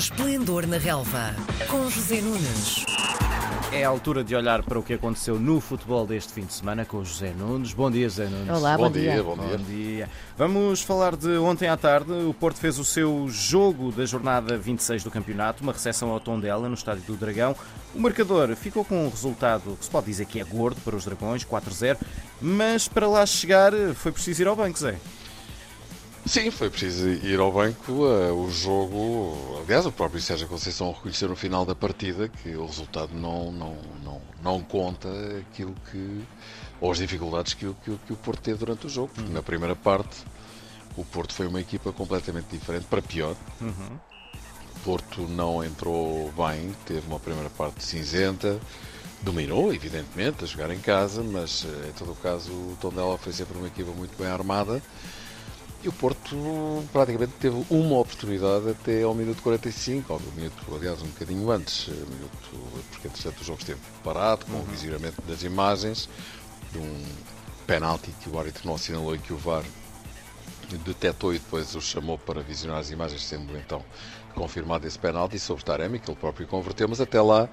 Esplendor na Relva, com José Nunes. É a altura de olhar para o que aconteceu no futebol deste fim de semana com o José Nunes. Bom dia, José Nunes. Olá, bom, Bom dia. dia, bom dia. Bom dia. Vamos falar de ontem à tarde. O Porto fez o seu jogo da jornada 26 do campeonato, uma recepção ao Tondela no Estádio do Dragão. O marcador ficou com um resultado que se pode dizer que é gordo para os Dragões, 4-0, mas para lá chegar foi preciso ir ao banco, Zé. Sim, foi preciso ir ao banco. eh, o jogo, aliás, o próprio Sérgio Conceição reconheceu no final da partida que o resultado não, não, não, não conta aquilo que. ou as dificuldades que, o- que, que o Porto teve durante o jogo. Porque na primeira parte o Porto foi uma equipa completamente diferente, para pior. O Porto não entrou bem, teve uma primeira parte cinzenta. Dominou, evidentemente, a jogar em casa, mas eh, em todo o caso o Tondela foi sempre uma equipa muito bem armada. E o Porto praticamente teve uma oportunidade até ao minuto 45, ao minuto, aliás, um bocadinho antes, eh, minuto, porque entretanto o jogo esteve parado, com o visioramento das imagens, de um penalti que o árbitro não assinalou e que o VAR detectou e depois o chamou para visionar as imagens, sendo então confirmado esse penalti sobre Taremi, que ele próprio converteu, mas até lá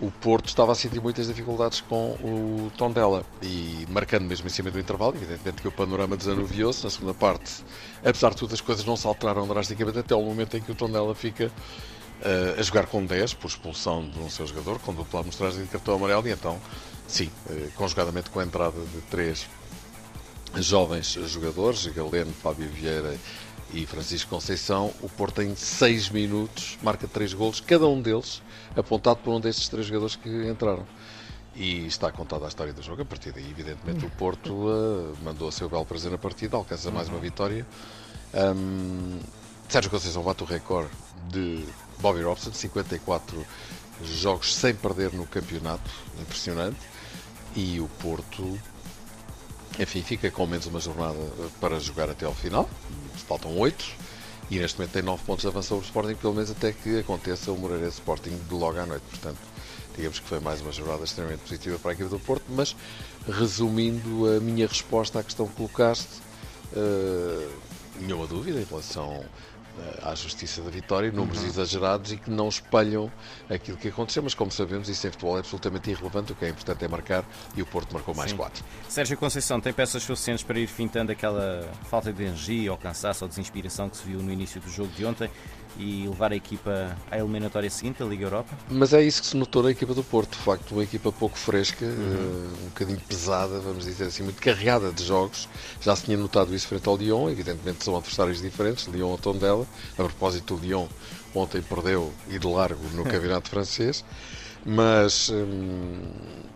o Porto estava a sentir muitas dificuldades com o Tondela e marcando mesmo em cima do intervalo, evidentemente que o panorama desanuviou-se na segunda parte. Apesar de tudo, as coisas não se alteraram drasticamente até o momento em que o Tondela fica eh, a jogar com 10 por expulsão de um seu jogador, com dupla amostragem de cartão amarelo e então, sim, eh, conjugadamente com a entrada de três jovens jogadores, Galeno, Fábio Vieira e Francisco Conceição, o Porto em 6 minutos marca 3 golos, cada um deles apontado por um desses três jogadores que entraram. E está contada a história do jogo. A partir daí, evidentemente, o Porto eh, mandou a seu belo prazer na partida, alcança mais uma vitória. Ahm, Sérgio Conceição bate o recorde de Bobby Robson, 54 jogos sem perder no campeonato, impressionante. E o Porto enfim, fica com menos uma jornada para jogar até ao final. Faltam oito. E neste momento tem nove pontos de avanço sobre o Sporting, pelo menos até que aconteça o Moreira Sporting de logo à noite. Portanto, digamos que foi mais uma jornada extremamente positiva para a equipe do Porto. Mas, resumindo a minha resposta à questão que colocaste, eh, nenhuma dúvida em relação à justiça da vitória, números exagerados e que não espelham aquilo que aconteceu, mas como sabemos, isso em futebol é absolutamente irrelevante, o que é importante é marcar e o Porto marcou mais Sim. quatro. Sérgio Conceição tem peças suficientes para ir fintando aquela falta de energia, ou cansaço, ou desinspiração que se viu no início do jogo de ontem e levar a equipa à eliminatória seguinte da Liga Europa? Mas é isso que se notou na equipa do Porto, de facto, uma equipa pouco fresca, eh, um bocadinho pesada, vamos dizer assim, muito carregada de jogos. Já se tinha notado isso frente ao Lyon, evidentemente são adversários diferentes, Lyon ou Tondela. A propósito, o Lyon ontem perdeu e de largo no campeonato francês. Mas, hum,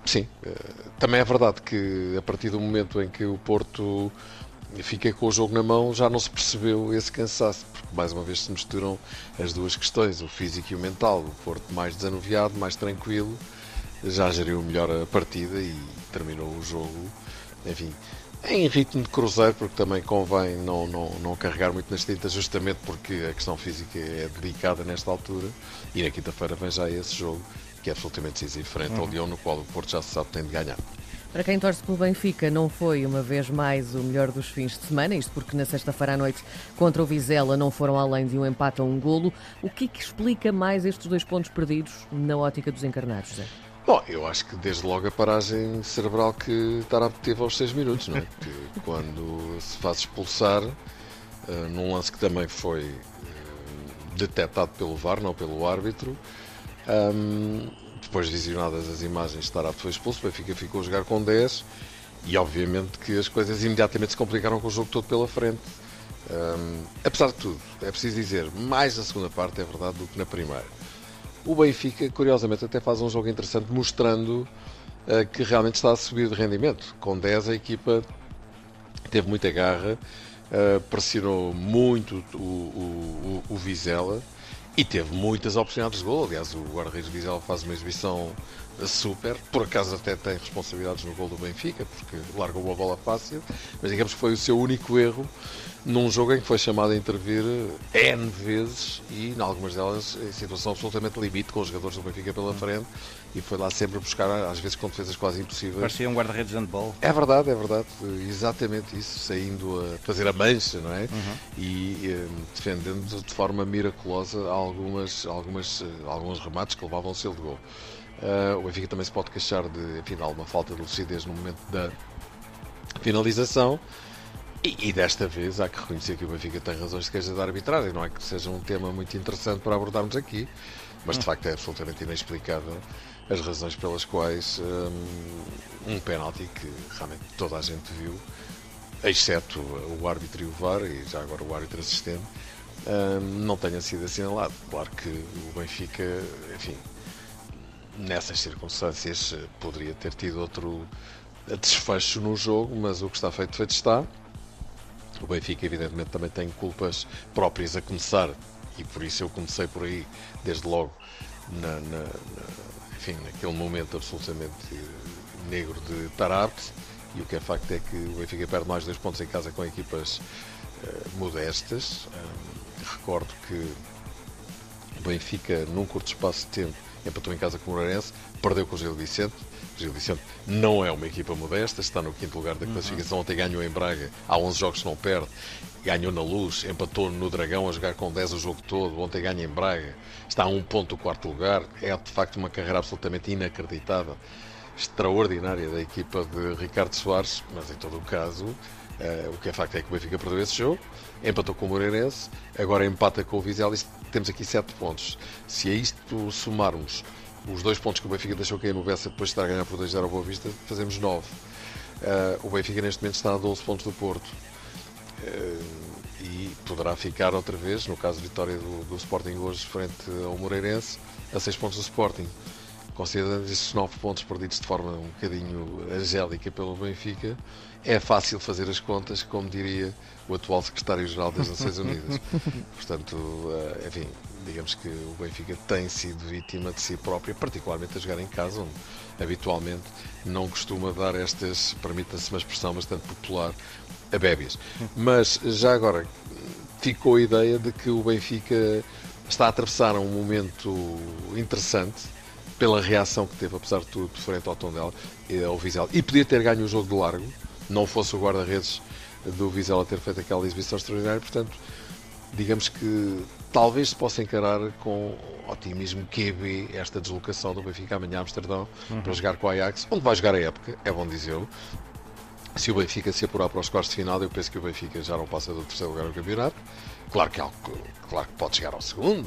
sim, eh, também é verdade que a partir do momento em que o Porto fica com o jogo na mão, já não se percebeu esse cansaço, porque mais uma vez se misturam as duas questões, o físico e o mental. O Porto mais desanuviado, mais tranquilo, já geriu melhor a partida e terminou o jogo, enfim, em ritmo de cruzeiro, porque também convém não, não, não carregar muito nas tintas, justamente porque a questão física é dedicada nesta altura, e na quinta-feira vem já esse jogo, que é absolutamente decisivo, frente ao Leão, no qual o Porto já se sabe tem de ganhar. Para quem torce pelo Benfica, não foi uma vez mais o melhor dos fins de semana, isto porque na sexta-feira à noite contra o Vizela não foram além de um empate a um golo. O que é que explica mais estes dois pontos perdidos na ótica dos encarnados, Zé? Bom, eu acho que desde logo a paragem cerebral que Tarap teve aos 6 minutos, não é? Que quando se faz expulsar, eh, num lance que também foi eh, detectado pelo VAR, não pelo árbitro, ahm, depois visionadas as imagens, Tarap foi expulso, o Benfica ficou a jogar com 10 e obviamente que as coisas imediatamente se complicaram com o jogo todo pela frente. Ahm, apesar de tudo, é preciso dizer, mais na segunda parte é verdade do que na primeira. O Benfica, curiosamente, até faz um jogo interessante, mostrando eh, que realmente está a subir de rendimento. Com 10, a equipa teve muita garra, eh, pressionou muito o, o, o, o Vizela e teve muitas oportunidades de gol. Aliás, o guarda-redes Vizela faz uma exibição super. Por acaso até tem responsabilidades no gol do Benfica, porque largou uma bola fácil, mas digamos que foi o seu único erro num jogo em que foi chamado a intervir N vezes e, em algumas delas, em situação absolutamente limite, com os jogadores do Benfica pela frente, e foi lá sempre buscar, às vezes com defesas quase impossíveis. Parecia um guarda-redes de handball. É verdade, é verdade, exatamente isso, saindo a fazer a mancha, não é? Uhum. E eh, defendendo de forma miraculosa algumas, algumas, eh, alguns remates que levavam o selo de gol. Uh, o Benfica também se pode queixar de, enfim, de alguma falta de lucidez no momento da finalização. E, e, desta vez há que reconhecer que o Benfica tem razões de queixa da arbitragem. Não é que seja um tema muito interessante para abordarmos aqui, mas de facto é absolutamente inexplicável as razões pelas quais um, um penalti que realmente toda a gente viu, exceto o árbitro e o VAR, e já agora o árbitro assistente, um, não tenha sido assinalado. Claro que o Benfica, enfim, nessas circunstâncias poderia ter tido outro desfecho no jogo, mas o que está feito, feito está. O Benfica, evidentemente, também tem culpas próprias a começar, e por isso eu comecei por aí, desde logo, na, na, na enfim, naquele momento absolutamente negro de Tarapte. E o que é facto é que o Benfica perde mais dois pontos em casa com equipas uh, modestas. Um, recordo que o Benfica, num curto espaço de tempo, empatou em casa com o Moreirense, perdeu com o Gil Vicente. O Gil Vicente não é uma equipa modesta, está no quinto lugar da uhum. classificação, ontem ganhou em Braga, há 11 jogos que não perde, ganhou na Luz, empatou no Dragão a jogar com 10 o jogo todo, ontem ganha em Braga, está a um ponto do quarto lugar, é de facto uma carreira absolutamente inacreditável, extraordinária da equipa de Ricardo Soares, mas em todo o caso, uh, o que é facto é que o Benfica perdeu esse jogo, empatou com o Moreirense, agora empata com o Vizela e temos aqui 7 pontos. Se a isto somarmos os dois pontos que o Benfica deixou cair no Bessa depois de estar a ganhar por 2-0 ao Boa Vista, fazemos 9. Uh, o Benfica neste momento está a 12 pontos do Porto. Uh, e poderá ficar outra vez, no caso vitória do, do Sporting hoje frente ao Moreirense, a 6 pontos do Sporting. Considerando estes 9 pontos perdidos de forma um bocadinho angélica pelo Benfica, é fácil fazer as contas, como diria o atual secretário-geral das Nações Unidas. Portanto, uh, enfim, digamos que o Benfica tem sido vítima de si própria, particularmente a jogar em casa, onde habitualmente não costuma dar estas, permita-se uma expressão bastante popular, a bébias. Mas já agora ficou a ideia de que o Benfica está a atravessar um momento interessante pela reação que teve, apesar de tudo, frente ao Tondela, ao Vizela, e podia ter ganho o jogo de largo, não fosse o guarda-redes do Vizela ter feito aquela exibição extraordinária, portanto, digamos que talvez se possa encarar com otimismo QB esta deslocação do Benfica amanhã a Amsterdão uhum. para jogar com o Ajax, onde vai jogar a época, é bom dizê-lo. Se o Benfica se apurar para os quartos de final, eu penso que o Benfica já não passa do terceiro lugar no campeonato. Claro que, é claro que pode chegar ao segundo,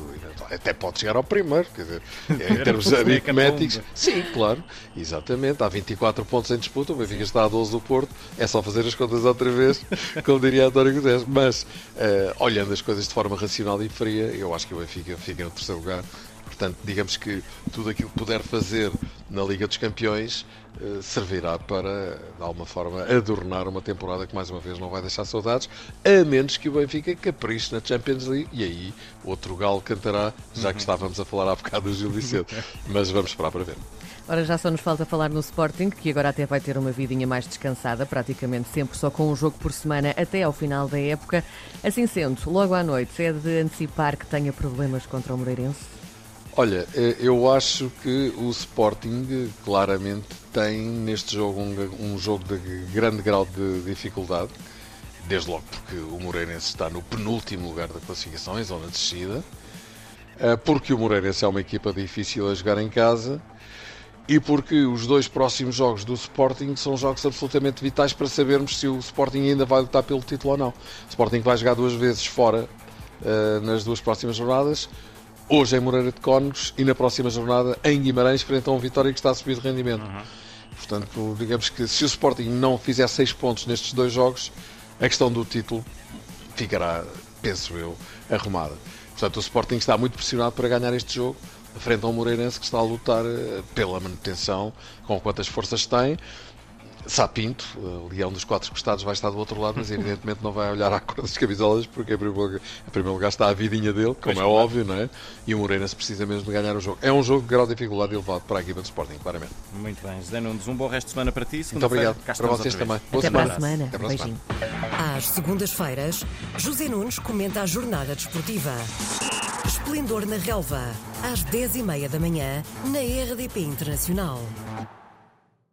até pode chegar ao primeiro, quer dizer, em termos aritméticos. Sim, claro, exatamente. Há 24 pontos em disputa, o Benfica está a 12 do Porto, é só fazer as contas outra vez, como diria António Guterres. Mas, uh, olhando as coisas de forma racional e fria, eu acho que o Benfica fica no terceiro lugar Portanto, digamos que tudo aquilo que puder fazer na Liga dos Campeões eh, servirá para, de alguma forma, adornar uma temporada que, mais uma vez, não vai deixar saudades, a menos que o Benfica capriche na Champions League e aí outro galo cantará, já que estávamos a falar há bocado do Gil Vicente. Mas vamos esperar para ver. Ora, já só nos falta falar no Sporting, que agora até vai ter uma vidinha mais descansada, praticamente sempre só com um jogo por semana até ao final da época. Assim sendo, logo à noite, é de antecipar que tenha problemas contra o Moreirense? Olha, eh, eu acho que o Sporting claramente tem neste jogo um, um, jogo de grande grau de dificuldade, desde logo porque o Moreirense está no penúltimo lugar da classificação, em zona de descida, eh, porque o Moreirense é uma equipa difícil a jogar em casa e porque os dois próximos jogos do Sporting são jogos absolutamente vitais para sabermos se o Sporting ainda vai lutar pelo título ou não. O Sporting vai jogar duas vezes fora uh, nas duas próximas jornadas hoje em Moreira de Cónegos e na próxima jornada em Guimarães, frente a um Vitória que está a subir de rendimento. Uhum. Portanto, digamos que se o Sporting não fizer seis pontos nestes dois jogos, a questão do título ficará, penso eu, arrumada. Portanto, o Sporting está muito pressionado para ganhar este jogo, frente ao Moreirense que está a lutar eh, pela manutenção, com quantas forças tem. Sapinto, o leão dos quatro costados, vai estar do outro lado, mas evidentemente não vai olhar à cor das camisolas, porque em primeiro lugar, em primeiro lugar está a vidinha dele, como é óbvio, não é? E o Moreirense precisa mesmo de ganhar o jogo. É um jogo de grau de dificuldade elevado para a equipa de Sporting, claramente. Muito bem, José Nunes, um bom resto de semana para ti. Muito obrigado. Para vocês também. Boa Até semana. semana. Até para a. Semana. Às segundas-feiras, José Nunes comenta a jornada desportiva. Esplendor na Relva, às 10h30 da manhã, na RDP Internacional.